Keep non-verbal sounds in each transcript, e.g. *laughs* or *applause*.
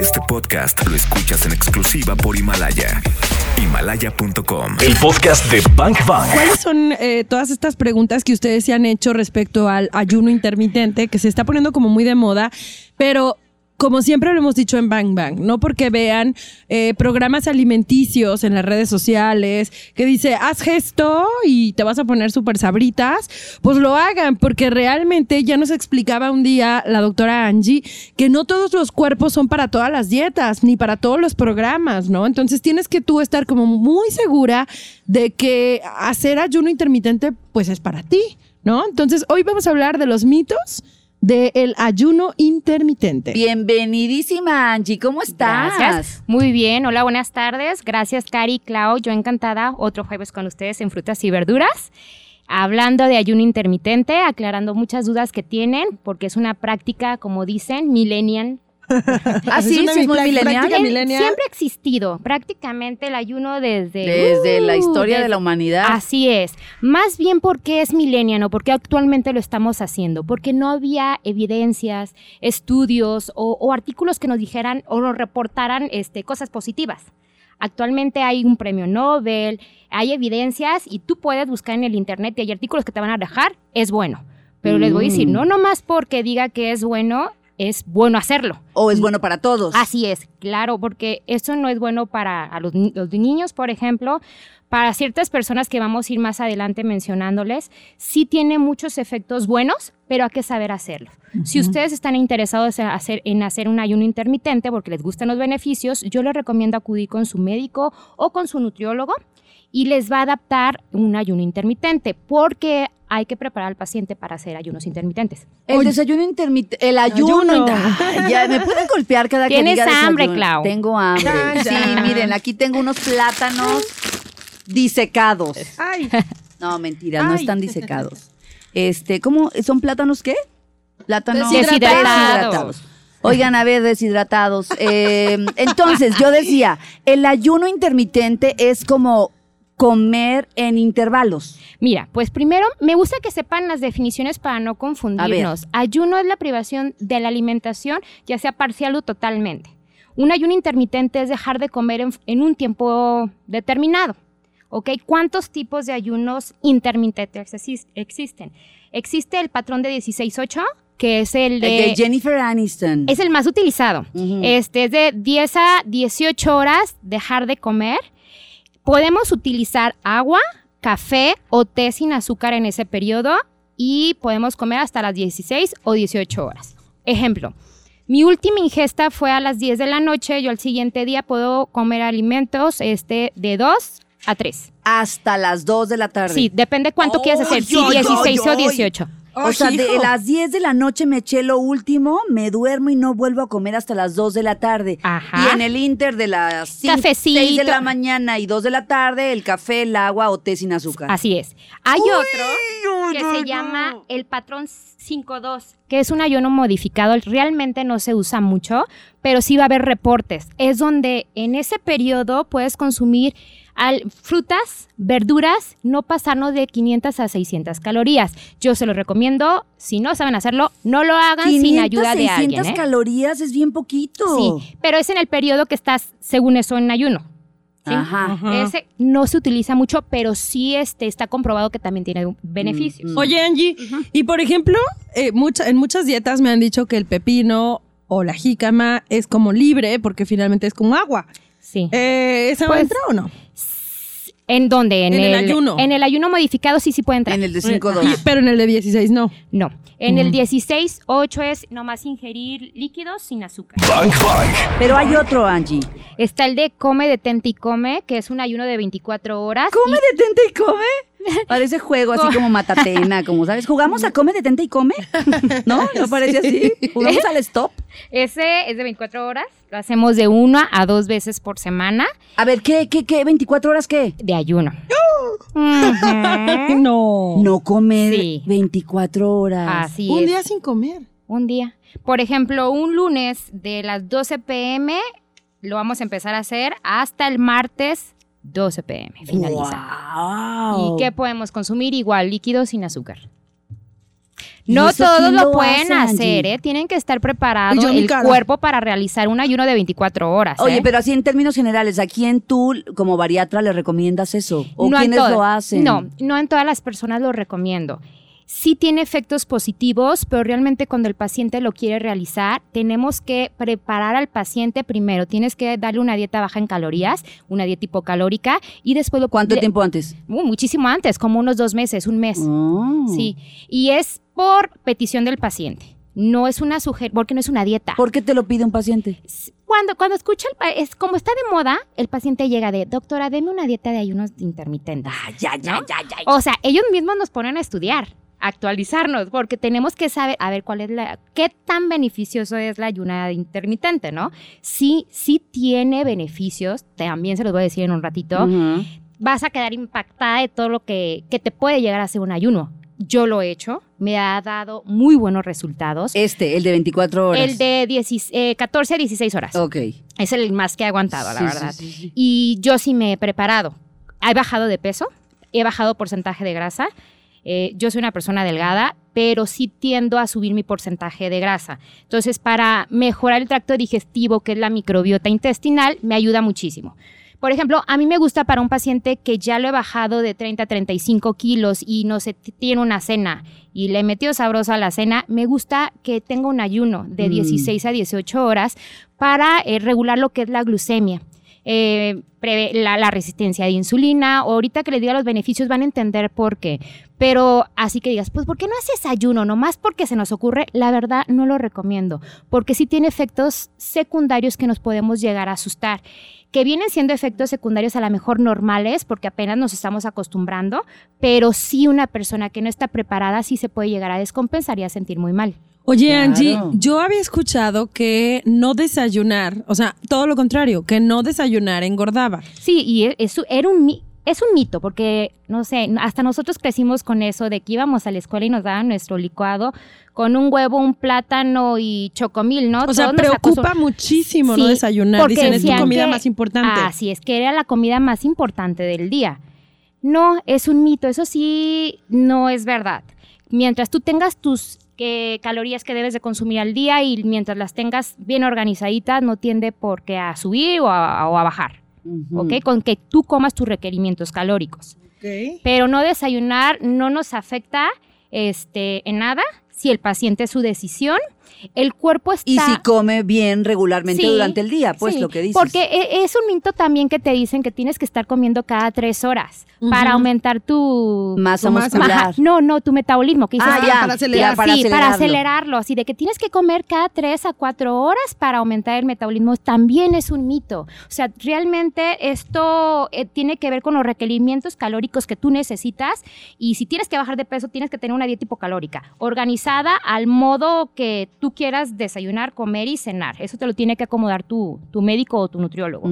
Este podcast lo escuchas en exclusiva por Himalaya. Himalaya.com. El podcast de Bank Bank. ¿Cuáles son eh, todas estas preguntas que ustedes se han hecho respecto al ayuno intermitente que se está poniendo como muy de moda, pero como siempre lo hemos dicho en Bang Bang, no porque vean eh, programas alimenticios en las redes sociales que dice, haz gesto y te vas a poner súper sabritas, pues lo hagan, porque realmente ya nos explicaba un día la doctora Angie que no todos los cuerpos son para todas las dietas, ni para todos los programas, ¿no? Entonces tienes que tú estar como muy segura de que hacer ayuno intermitente pues es para ti, ¿no? Entonces hoy vamos a hablar de los mitos del ayuno intermitente. Bienvenidísima, Angie, ¿cómo estás? Gracias. Muy bien. Hola, buenas tardes. Gracias, Cari, Clau. Yo encantada. Otro jueves con ustedes en Frutas y Verduras. Hablando de ayuno intermitente, aclarando muchas dudas que tienen, porque es una práctica, como dicen, millennial *laughs* Ah, sí, una sí, es muy práctica milenial. Siempre ha existido prácticamente el ayuno desde... Desde la uh, historia de la humanidad. Así es. Más bien porque es millennial o porque actualmente lo estamos haciendo. Porque no había evidencias, estudios o, o artículos que nos dijeran o nos reportaran este, cosas positivas. Actualmente hay un premio Nobel, hay evidencias y tú puedes buscar en el internet y hay artículos que te van a dejar, es bueno. Pero les voy a decir, Mm. no nomás porque diga que es bueno, es bueno hacerlo. O es bueno para todos. Así es, claro, porque eso no es bueno para a los niños, por ejemplo, para ciertas personas que vamos a ir más adelante mencionándoles, sí tiene muchos efectos buenos, pero hay que saber hacerlo. Si ustedes están interesados en hacer, en hacer un ayuno intermitente porque les gustan los beneficios, yo les recomiendo acudir con su médico o con su nutriólogo y les va a adaptar un ayuno intermitente porque hay que preparar al paciente para hacer ayunos intermitentes. El Oye. desayuno intermitente, el ayuno. Ayuno. Ay, ya, me pueden golpear cada que Tienes diga hambre? Clau. Tengo hambre. Ya, Sí, miren, aquí tengo unos plátanos disecados. Ay, No, mentira, no están disecados. Este, ¿cómo? ¿Son plátanos qué? Plátanos Deshidratados. Oigan, a ver, deshidratados. Eh, entonces, yo decía, el ayuno intermitente es como comer en intervalos. Mira, pues primero me gusta que sepan las definiciones para no confundirnos. Ayuno es la privación de la alimentación, ya sea parcial o totalmente. Un ayuno intermitente es dejar de comer en, en un tiempo determinado. ¿Ok? ¿Cuántos tipos de ayunos intermitentes exis- existen? Existe el patrón de 16-8, que es el El de... de Jennifer Aniston. es el más utilizado. Este es de 10 a 18 horas dejar de comer. Podemos utilizar agua, café o té sin azúcar en ese periodo y podemos comer hasta las 16 o 18 horas. Ejemplo, mi última ingesta fue a las 10 de la noche, yo al siguiente día puedo comer alimentos este, de 2 a 3. Hasta las 2 de la tarde. Sí, depende cuánto oh, quieras hacer, si sí, 16 o 18. O sea, de las 10 de la noche me eché lo último, me duermo y no vuelvo a comer hasta las 2 de la tarde. Ajá. Y en el inter de las 5, 6 de la mañana y 2 de la tarde, el café, el agua o té sin azúcar. Así es. Hay otro que se llama el patrón 5-2, que es un ayuno modificado. Realmente no se usa mucho, pero sí va a haber reportes. Es donde en ese periodo puedes consumir al- frutas, verduras, no pasarnos de 500 a 600 calorías. Yo se lo recomiendo. Si no saben hacerlo, no lo hagan sin 500, ayuda de 600 alguien. ¿eh? calorías es bien poquito. Sí, pero es en el periodo que estás, según eso, en ayuno. ¿sí? Ajá. Ese no se utiliza mucho, pero sí este, está comprobado que también tiene beneficios. Mm, mm. Oye, Angie, y por ejemplo, eh, mucha- en muchas dietas me han dicho que el pepino o la jícama es como libre porque finalmente es como agua. Sí. Eh, ¿Esa Pues, entra o no? ¿En dónde? en el ayuno. En el ayuno modificado sí, sí puede entrar. En el de 5 Y- pero en el de 16 no. No. En el Ujú. 16, 8 es nomás ingerir líquidos sin azúcar. Bank Bank. Pero hay otro, Angie. Está el de come, detente y come, que es un ayuno de 24 horas. ¿Come, y- detente y come? *laughs* Parece juego así como matatena, como sabes. ¿Jugamos a come, detente y come? *laughs* ¿No? ¿No parece así? ¿Jugamos al stop? Ese es de 24 horas. Lo hacemos de una a dos veces por semana A ver, ¿qué, qué, qué? ¿24 horas qué? de ayuno. No. No comer Sí. 24 horas. Así Un es. día sin comer. Un día. Por ejemplo, un lunes de las 12 pm lo vamos a empezar a hacer hasta el martes 12 pm. Finaliza. Wow. ¿Y qué podemos consumir? Igual, líquido sin azúcar. ¿Y No todos lo, lo pueden hacer, ¿eh? Tienen que estar preparados Yo, el cuerpo para realizar un ayuno de 24 horas. Oye, ¿eh? pero así en términos generales, ¿a quién tú como bariatra le recomiendas eso? ¿O No quiénes lo hacen? No, no en todas las personas lo recomiendo. Sí tiene efectos positivos, pero realmente cuando el paciente lo quiere realizar, tenemos que preparar al paciente primero. Tienes que darle una dieta baja en calorías, una dieta hipocalórica, y después lo ¿Cuánto tiempo antes? Uh, muchísimo antes, como unos dos meses, un mes. Oh. Sí. Y es por petición del paciente. No es una sugerencia, porque no es una dieta. ¿Por qué te lo pide un paciente? Cuando, cuando escucha, el es como está de moda, el paciente llega de, doctora, deme una dieta de ayunos intermitentes. Ah, ya, ya, ya, ya. O sea, ellos mismos nos ponen a estudiar, actualizarnos, porque tenemos que saber, a ver, cuál es la, qué tan beneficioso es la ayuna intermitente, ¿no? Sí, sí tiene beneficios, también se los voy a decir en un ratito. Vas a quedar impactada de todo lo que, que te puede llegar a ser un ayuno. Yo lo he hecho, me ha dado muy buenos resultados. Este, el de 24 horas. El de 10 eh, 14 a 16 horas. Ok. Es el más que he aguantado, la verdad. sí, sí, sí. Y yo sí me he preparado. He bajado de peso, he bajado porcentaje de grasa. Eh, yo soy una persona delgada, pero sí tiendo a subir mi porcentaje de grasa. Entonces, para mejorar el tracto digestivo, que es la microbiota intestinal, me ayuda muchísimo. Por ejemplo, a mí me gusta para un paciente que ya lo he bajado de 30 a 35 kilos y no t- tiene una cena y le metió sabroso a la cena, me gusta que tenga un ayuno de Mm. 16 a 18 horas para eh, regular lo que es la glucemia. Eh, la, resistencia de insulina. Ahorita que les diga los beneficios van a entender por qué. Pero así que digas, pues ¿por qué no haces ayuno? Nomás porque se nos ocurre, la verdad no lo recomiendo. Porque sí tiene efectos secundarios que nos podemos llegar a asustar. Que vienen siendo efectos secundarios a lo mejor normales, porque apenas nos estamos acostumbrando, pero sí una persona que no está preparada sí se puede llegar a descompensar y a sentir muy mal. Oye, Claro. Angie, yo había escuchado que no desayunar, o sea, todo lo contrario, que no desayunar engordaba. Sí, y e- es, era un, es un mito, porque, no sé, hasta nosotros crecimos con eso de que íbamos a la escuela y nos daban nuestro licuado con un huevo, un plátano y chocomil, ¿no? O sea, Todos preocupa muchísimo no Sí, desayunar. Dicen, es tu comida que- más importante. Así es, que era la comida más importante del día. No, es un mito, eso sí no es verdad. Mientras tú tengas tus que, calorías que debes de consumir al día y mientras las tengas bien organizaditas, no tiende por qué a subir o a, o a bajar. ¿ok? Con que tú comas tus requerimientos calóricos. Pero no desayunar no nos afecta este, en nada si el paciente es su decisión. El cuerpo está... Y si come bien regularmente Sí, durante el día, pues sí, lo que dices. Porque e- es un mito también que te dicen que tienes que estar comiendo cada tres horas para aumentar tu Masa tu masa. muscular. Ajá, no, no, tu metabolismo. Que dices, Ah, que- ya, para acelerar. ya, para sí, para acelerarlo. acelerarlo. Así de que tienes que comer cada tres a cuatro horas para aumentar el metabolismo. También es un mito. O sea, realmente esto eh, tiene que ver con los requerimientos calóricos que tú necesitas. Y si tienes que bajar de peso, tienes que tener una dieta hipocalórica, organizada al modo que tú quieras desayunar, comer y cenar. Eso te lo tiene que acomodar tu, tu médico o tu nutriólogo.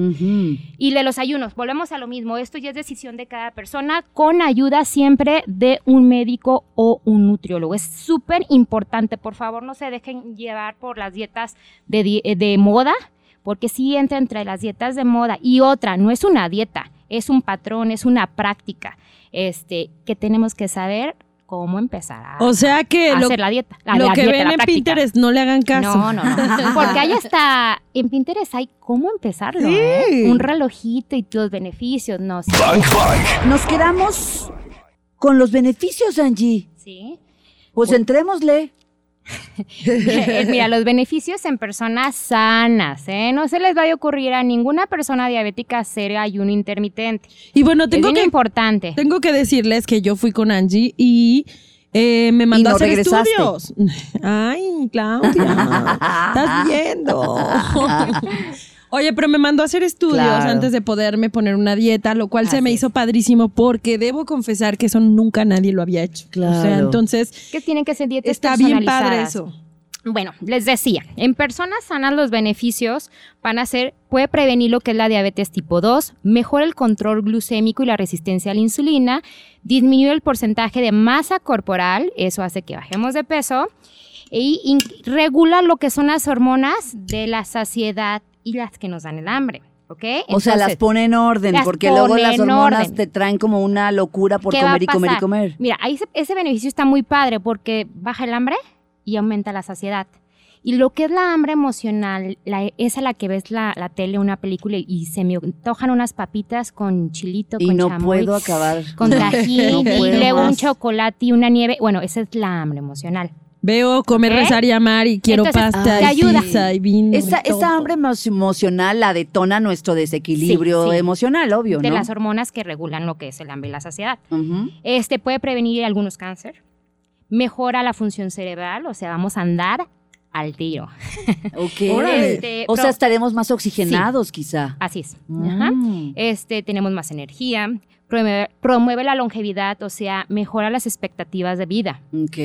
Y de los ayunos, volvemos a lo mismo. Esto ya es decisión de cada persona con ayuda siempre de un médico o un nutriólogo. Es súper importante. Por favor, no se dejen llevar por las dietas de, di- eh, de moda, porque sí entra entre las dietas de moda. Y otra, no es una dieta, es un patrón, es una práctica este, que tenemos que saber cómo empezar a, O sea que a lo, hacer la dieta. La, lo la que dieta, ven la en práctica. Pinterest no le hagan caso. No, no, no. *laughs* Porque ahí está, en Pinterest hay cómo empezarlo. Sí. ¿eh? Un relojito y los beneficios, no sí. Bank Bank. Nos quedamos con los beneficios, Angie. Sí. Pues entrémosle. *laughs* Eh, Mira, los *laughs* beneficios en personas sanas, ¿eh? No se les vaya a ocurrir a ninguna persona diabética hacer ayuno intermitente. Y bueno, tengo es que, importante. tengo que decirles que yo fui con Angie y eh, me mandó no a hacer regresaste. estudios. *laughs* Ay, Claudia, estás viendo. Oye, pero me mandó a hacer estudios Claro. antes de poderme poner una dieta, lo cual se me es. hizo padrísimo porque debo confesar que eso nunca nadie lo había hecho. O sea, Claro. entonces que tienen que ser dietas está bien padre eso. Bueno, les decía, en personas sanas los beneficios van a ser, puede prevenir lo que es la diabetes tipo 2, mejora el control glucémico y la resistencia a la insulina, disminuye el porcentaje de masa corporal, eso hace que bajemos de peso, y regula lo que son las hormonas de la saciedad y las que nos dan el hambre. ¿Ok? o sea, las Entonces, pone en orden, porque luego las hormonas te traen como una locura por ¿qué va a comer y comer y comer. Mira, ahí se- ese beneficio está muy padre porque baja el hambre y aumenta la saciedad. Y lo que es la hambre emocional, la, esa la que ves la, la tele, una película y se me antojan unas papitas con chilito, Y con no chamoy, puedo acabar. con *laughs* tajín No y luego un más. chocolate y una nieve. Bueno, esa es la hambre emocional. Veo comer, ¿Ok? rezar y amar y quiero Entonces, pasta te y ayuda. pizza y vino. Esa, y esa hambre emo- emocional la detona nuestro desequilibrio Sí, sí. emocional, obvio, De ¿no? las hormonas que regulan lo que es el hambre y la saciedad. Este puede prevenir algunos cáncer, mejora la función cerebral, o sea, vamos a andar al tiro. Ok. *laughs* Este, o sea, estaremos más oxigenados, quizá. Así es. Ajá. Mm. Este, tenemos más energía, promueve, promueve la longevidad, o sea, mejora las expectativas de vida. Ok.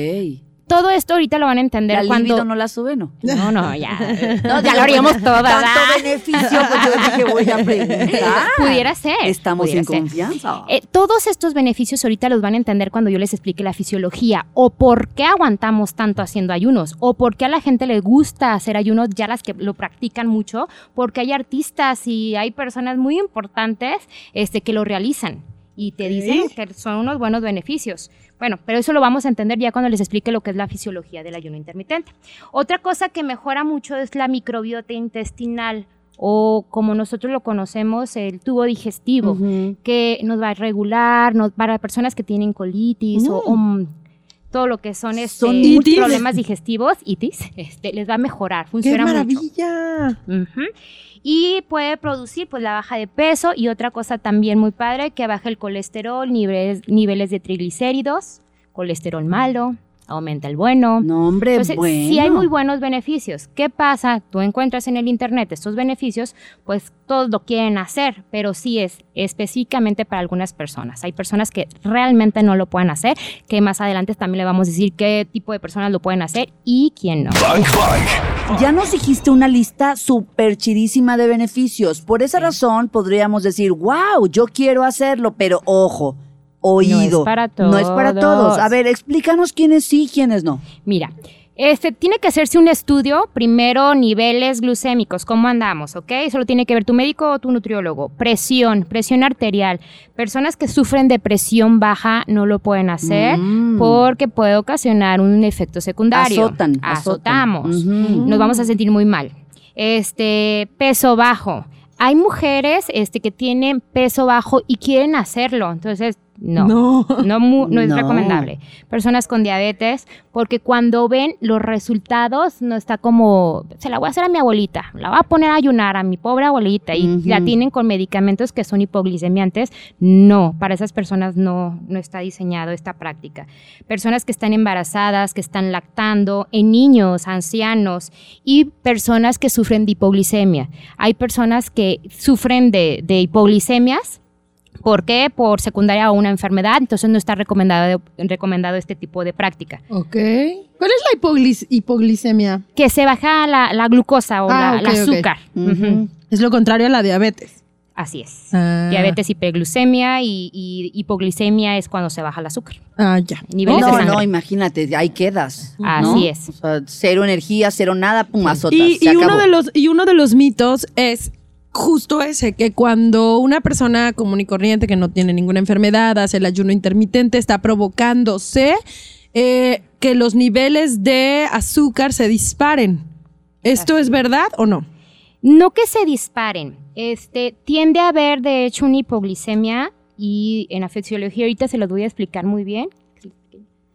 Todo esto ahorita lo van a entender La cuando... no la sube, ¿no? No, no, ya. *laughs* No, ya lo haríamos pues, todo, ¿verdad? Tanto beneficio, pues yo dije, voy a preguntar. *laughs* Pudiera ser. Estamos pudiera en ser. confianza. Eh, todos estos beneficios ahorita los van a entender cuando yo les explique la fisiología o por qué aguantamos tanto haciendo ayunos o por qué a la gente le gusta hacer ayunos, ya las que lo practican mucho, porque hay artistas y hay personas muy importantes este, que lo realizan y te dicen que son unos buenos beneficios. Bueno, pero eso lo vamos a entender ya cuando les explique lo que es la fisiología del ayuno intermitente. Otra cosa que mejora mucho es la microbiota intestinal o como nosotros lo conocemos, el tubo digestivo Ujú. que nos va a regular, nos- para personas que tienen colitis o, o, mm, todo lo que son, este, Son problemas digestivos, itis, este, les va a mejorar, ¡Qué funciona mucho. maravilla! Y puede producir pues la baja de peso y otra cosa también muy padre que baja el colesterol, niveles, niveles de triglicéridos, colesterol malo, aumenta el bueno. No, hombre, Entonces, bueno. sí hay muy buenos beneficios. ¿Qué pasa? Tú encuentras en el internet estos beneficios, pues todos lo quieren hacer, pero sí es específicamente para algunas personas. Hay personas que realmente no lo pueden hacer, que más adelante también le vamos a decir qué tipo de personas lo pueden hacer y quién no. Bang Bang. Ya nos dijiste una lista súper chidísima de beneficios. Por esa razón podríamos decir, wow, yo quiero hacerlo, pero ojo, oído. No es para No es para todos. todos. A ver, explícanos quiénes sí y quiénes no. Mira, este, tiene que hacerse un estudio, primero niveles glucémicos, cómo andamos, ¿ok? Eso lo tiene que ver tu médico o tu nutriólogo. Presión, presión arterial. Personas que sufren de presión baja no lo pueden hacer Mm. porque puede ocasionar un efecto secundario. Azotan, azotan. Azotamos. Nos vamos a sentir muy mal. Este, peso bajo. Hay mujeres este, que tienen peso bajo y quieren hacerlo. Entonces, no. No. No, mu- no es No. recomendable. Personas con diabetes, porque cuando ven los resultados, no está como, se la voy a hacer a mi abuelita, la voy a poner a ayunar a mi pobre abuelita y la tienen con medicamentos que son hipoglicemiantes. No, para esas personas no, no está diseñado esta práctica. Personas que están embarazadas, que están lactando, en niños, ancianos y personas que sufren de hipoglicemia. Hay personas que sufren de, de hipoglicemias ¿Por qué? Por secundaria o una enfermedad, entonces no está recomendado, recomendado este tipo de práctica. Ok. ¿Cuál es la hipoglis- hipoglicemia? Que se baja la, la glucosa o Ah, la, ok. azúcar. Es lo contrario a la diabetes. Así es. Ah. Diabetes, hiperglucemia y, y hipoglicemia es cuando se baja el azúcar. Ah, ya. Niveles de No, sangre. no, imagínate, ahí quedas. ¿no? Así es. O sea, cero energía, cero nada, pum, azotas. Y, se y uno acabó. de los, y uno de los mitos es justo ese, que cuando una persona común y corriente que no tiene ninguna enfermedad hace el ayuno intermitente, está provocándose eh, que los niveles de azúcar se disparen. ¿Esto es verdad o no? No que se disparen. Este, tiende a haber, de hecho, una hipoglicemia y en la fisiología ahorita se los voy a explicar muy bien.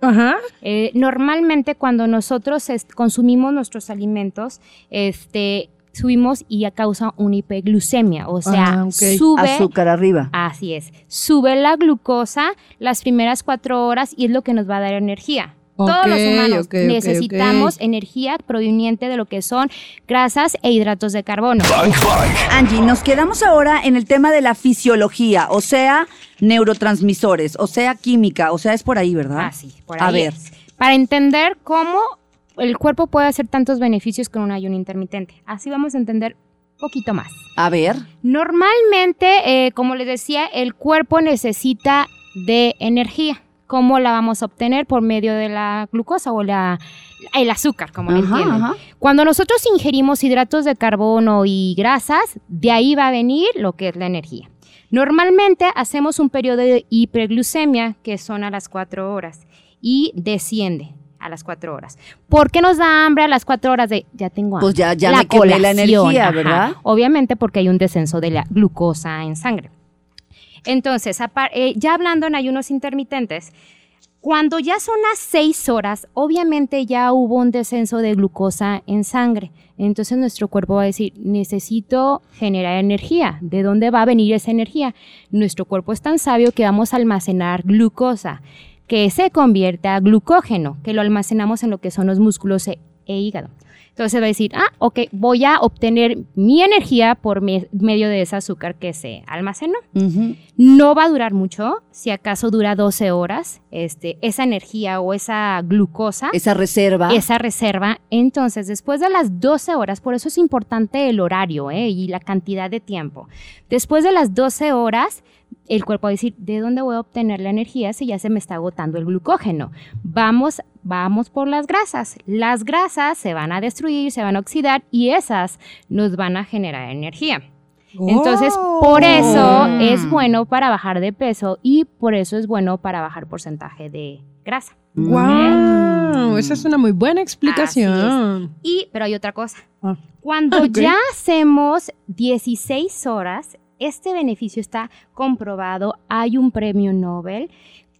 Ajá. Eh, normalmente cuando nosotros consumimos nuestros alimentos, este, subimos y a causa una hiperglucemia, o sea, Ah, sube, Azúcar arriba. así es, sube la glucosa las primeras cuatro horas y es lo que nos va a dar energía. Todos los humanos necesitamos energía proveniente de lo que son grasas e hidratos de carbono. Angie, nos quedamos ahora en el tema de la fisiología, o sea, neurotransmisores, o sea, química, o sea, es por ahí, ¿verdad? Así, por A ahí ver. es. Para entender cómo el cuerpo puede hacer tantos beneficios con un ayuno intermitente. Así vamos a entender un poquito más. A ver. Normalmente, eh, como les decía, el cuerpo necesita de energía. ¿Cómo la vamos a obtener? Por medio de la glucosa o la, el azúcar, como lo Ajá, entienden. ajá. Cuando nosotros ingerimos hidratos de carbono y grasas, de ahí va a venir lo que es la energía. Normalmente hacemos un periodo de hiperglucemia, que son a las 4 horas, y desciende a las 4 horas. ¿Por qué nos da hambre a las 4 horas de ya tengo hambre? Pues ya- ya me quemé la energía, ¿verdad? Obviamente porque hay un descenso de la glucosa en sangre. Entonces, eh, ya hablando en ayunos intermitentes, cuando ya son las 6 horas, obviamente ya hubo un descenso de glucosa en sangre. Entonces nuestro cuerpo va a decir, necesito generar energía. ¿De dónde va a venir esa energía? Nuestro cuerpo es tan sabio que vamos a almacenar glucosa, que se convierte a glucógeno, que lo almacenamos en lo que son los músculos e, e hígado. Entonces va a decir, ah, ok, voy a obtener mi energía por me- medio de ese azúcar que se almacenó. No va a durar mucho, si acaso dura 12 horas, este, esa energía o esa glucosa, Esa reserva. esa reserva. Entonces, después de las 12 horas, por eso es importante el horario ¿eh? y la cantidad de tiempo. Después de las 12 horas, el cuerpo va a decir, ¿de dónde voy a obtener la energía si ya se me está agotando el glucógeno? Vamos, vamos por las grasas. Las grasas se van a destruir, se van a oxidar y esas nos van a generar energía. Entonces, por eso Oh. es bueno para bajar de peso y por eso es bueno para bajar porcentaje de grasa. Wow, esa es una muy buena explicación. Y, pero hay otra cosa. Ah. Cuando *laughs* ya hacemos 16 horas, este beneficio está comprobado. Hay un premio Nobel.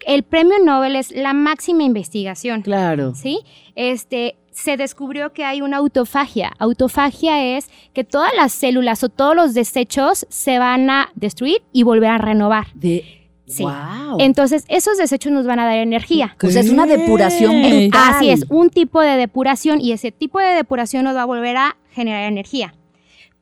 El premio Nobel es la máxima investigación. Claro. ¿sí? Este, se descubrió que hay una autofagia. Autofagia es que todas las células o todos los desechos se van a destruir y volver a renovar. De, Sí. Wow. Entonces, esos desechos nos van a dar energía. o sea, es una depuración brutal. Así es, un tipo de depuración y ese tipo de depuración nos va a volver a generar energía.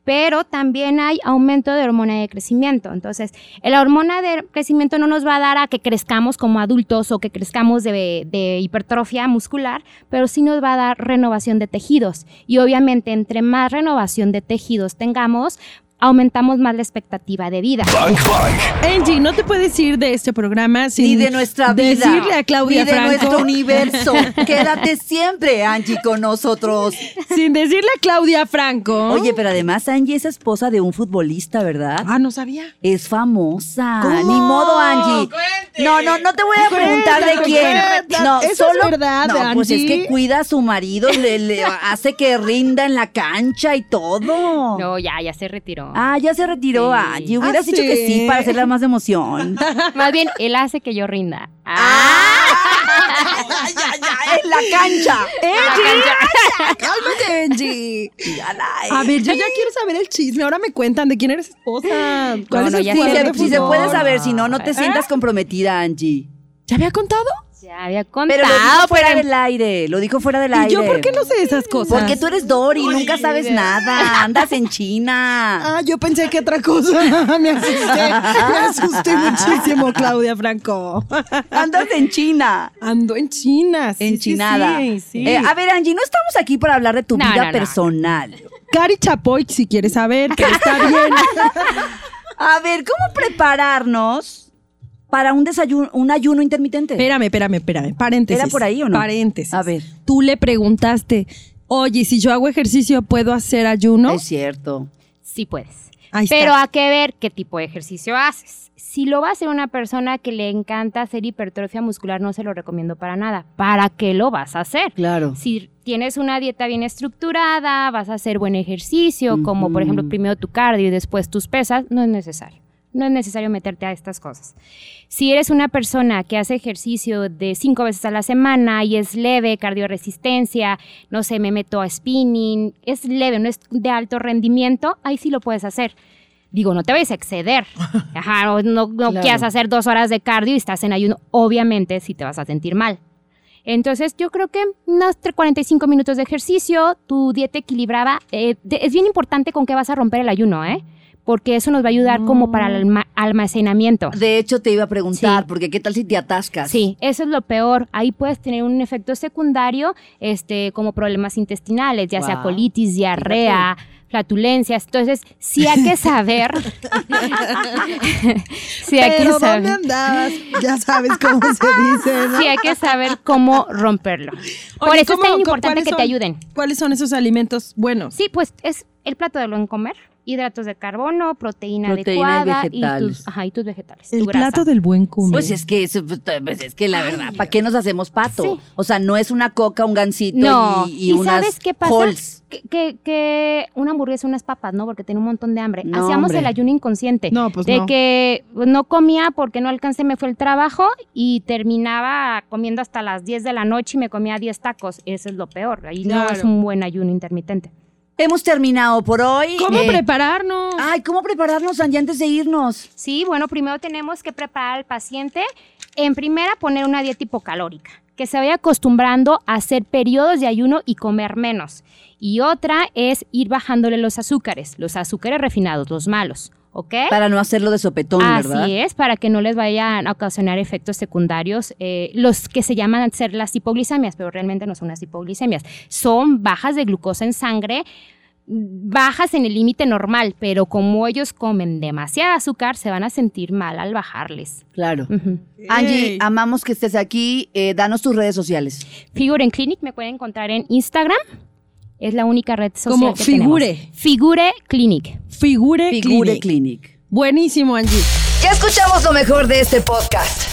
Pero también hay aumento de hormona de crecimiento. Entonces, la hormona de crecimiento no nos va a dar a que crezcamos como adultos o que crezcamos de, hipertrofia muscular, pero sí nos va a dar renovación de tejidos. Y obviamente, entre más renovación de tejidos tengamos, aumentamos más la expectativa de vida. Angie, no te puedes ir de este programa sin Ni de nuestra vida. decirle a Claudia Ni de Franco, nuestro universo. *laughs* Quédate siempre, Angie, con nosotros. sin decirle a Claudia Franco. Oye, pero además Angie es esposa de un futbolista, ¿verdad? ah, no sabía. Es famosa. ¿Cómo? Ni modo, Angie. No, no, no te voy a preguntar de quién. Cuenta, No, eso es solo. verdad, no, pues es Angie. que cuida a su marido, le, le hace que rinda en la cancha y todo. No, ya, ya se retiró. Ah, ya se retiró Sí. Angie. Hubieras ¿Ah, dicho que sí? para hacerle más emoción. *laughs* Más bien, él hace que yo rinda. ay, ay, ay, en la cancha. *laughs* Cálmate, Angie. A ver, yo ya quiero saber el chisme. Ahora me cuentan de quién eres esposa. ¿Cuál No, es no, el ya Si se, de si se puede saber, si no, no ¿Eh? te sientas comprometida, Angie. ¿Ya había contado? Ya había contado, Pero lo dijo fuera pero- del aire, lo dijo fuera del ¿Y aire. yo por qué no sé esas cosas? Porque tú eres Dory, nunca sabes nada, andas en China. *laughs* Ah, yo pensé que otra cosa. *laughs* me asusté. Me asusté muchísimo, Claudia Franco. *laughs* Andas en China. Ando en China. sí, Enchinada. Sí, sí. Eh, a ver, Angie, no estamos aquí para hablar de tu No, vida no. personal. Cari Chapoy, si quieres saber, que está bien. A ver, ¿cómo prepararnos para un desayuno, un ayuno intermitente? espérame, espérame, espérame. Paréntesis. ¿Era por ahí o no? Paréntesis. A ver. Tú le preguntaste, oye, si yo hago ejercicio, ¿puedo hacer ayuno? Es cierto. Sí puedes. Ahí está. Pero hay que ver qué tipo de ejercicio haces. Si lo va a hacer una persona que le encanta hacer hipertrofia muscular, no se lo recomiendo para nada. ¿Para qué lo vas a hacer? Claro. Si tienes una dieta bien estructurada, vas a hacer buen ejercicio, como por ejemplo primero tu cardio y después tus pesas, no es necesario. No es necesario meterte a estas cosas. Si eres una persona que hace ejercicio de cinco veces a la semana y es leve, cardioresistencia, no sé, me meto a spinning, es leve, no es de alto rendimiento, ahí sí lo puedes hacer. Digo, no te vayas a exceder. *laughs* Ajá, no, no, no Claro. quieras hacer dos horas de cardio y estás en ayuno. Obviamente, sí te vas a sentir mal. Entonces, yo creo que unos tre- 45 minutos de ejercicio, tu dieta equilibrada. eh, es bien importante con qué vas a romper el ayuno, ¿eh? Porque eso nos va a ayudar como para el alma- almacenamiento. De hecho, te iba a preguntar, Sí. porque ¿qué tal si te atascas? Sí, eso es lo peor. Ahí puedes tener un efecto secundario, este, como problemas intestinales, ya sea colitis, diarrea, flatulencias. Entonces, sí hay que saber. *laughs* sí hay que Pero ¿dónde saber. andabas? Ya sabes cómo se dice, ¿no? Sí hay que saber cómo romperlo. Por eso es ¿cómo- tan importante que te ayuden. ¿Cuáles son esos alimentos buenos? Sí, pues es el plato de buen comer, hidratos de carbono, proteína, Proteína y adecuada vegetales. tus, ajá, y tus vegetales. El tu grasa. plato del buen comer. Pues es que, eso, pues, es que la verdad, ¿para qué nos hacemos pato? Sí. O sea, no es una coca, un gansito No, y, y ¿y unas sabes qué pasa? Que, que, que una hamburguesa, unas papas, ¿no? Porque tenía un montón de hambre. No, Hacíamos hombre. el ayuno inconsciente. No, pues de no. que no comía porque no alcancé, me fue el trabajo y terminaba comiendo hasta las 10 de la noche y me comía 10 tacos. Eso es lo peor. Ahí no es un buen ayuno intermitente. Hemos terminado por hoy. ¿Cómo Eh, prepararnos? Ay, ¿cómo prepararnos, Angie, antes de irnos? Sí, bueno, primero tenemos que preparar al paciente. En primera, poner una dieta hipocalórica, que se vaya acostumbrando a hacer periodos de ayuno y comer menos. Y otra es ir bajándole los azúcares, los azúcares refinados, los malos, ¿ok? Para no hacerlo de sopetón, ¿verdad? Así es, para que no les vayan a ocasionar efectos secundarios, eh, los que se llaman ser las hipoglicemias, pero realmente no son las hipoglicemias, son bajas de glucosa en sangre, bajas en el límite normal, pero como ellos comen demasiada azúcar, se van a sentir mal al bajarles. Claro. Angie, amamos que estés aquí. Eh, danos tus redes sociales. Figure en Clinic me pueden encontrar en Instagram. Es la única red social Como que Figure. tenemos. Figure Clinic. Figure, Figure Clinic. Clinic. Buenísimo, Angie. Ya escuchamos lo mejor de este podcast.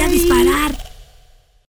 voy a disparar.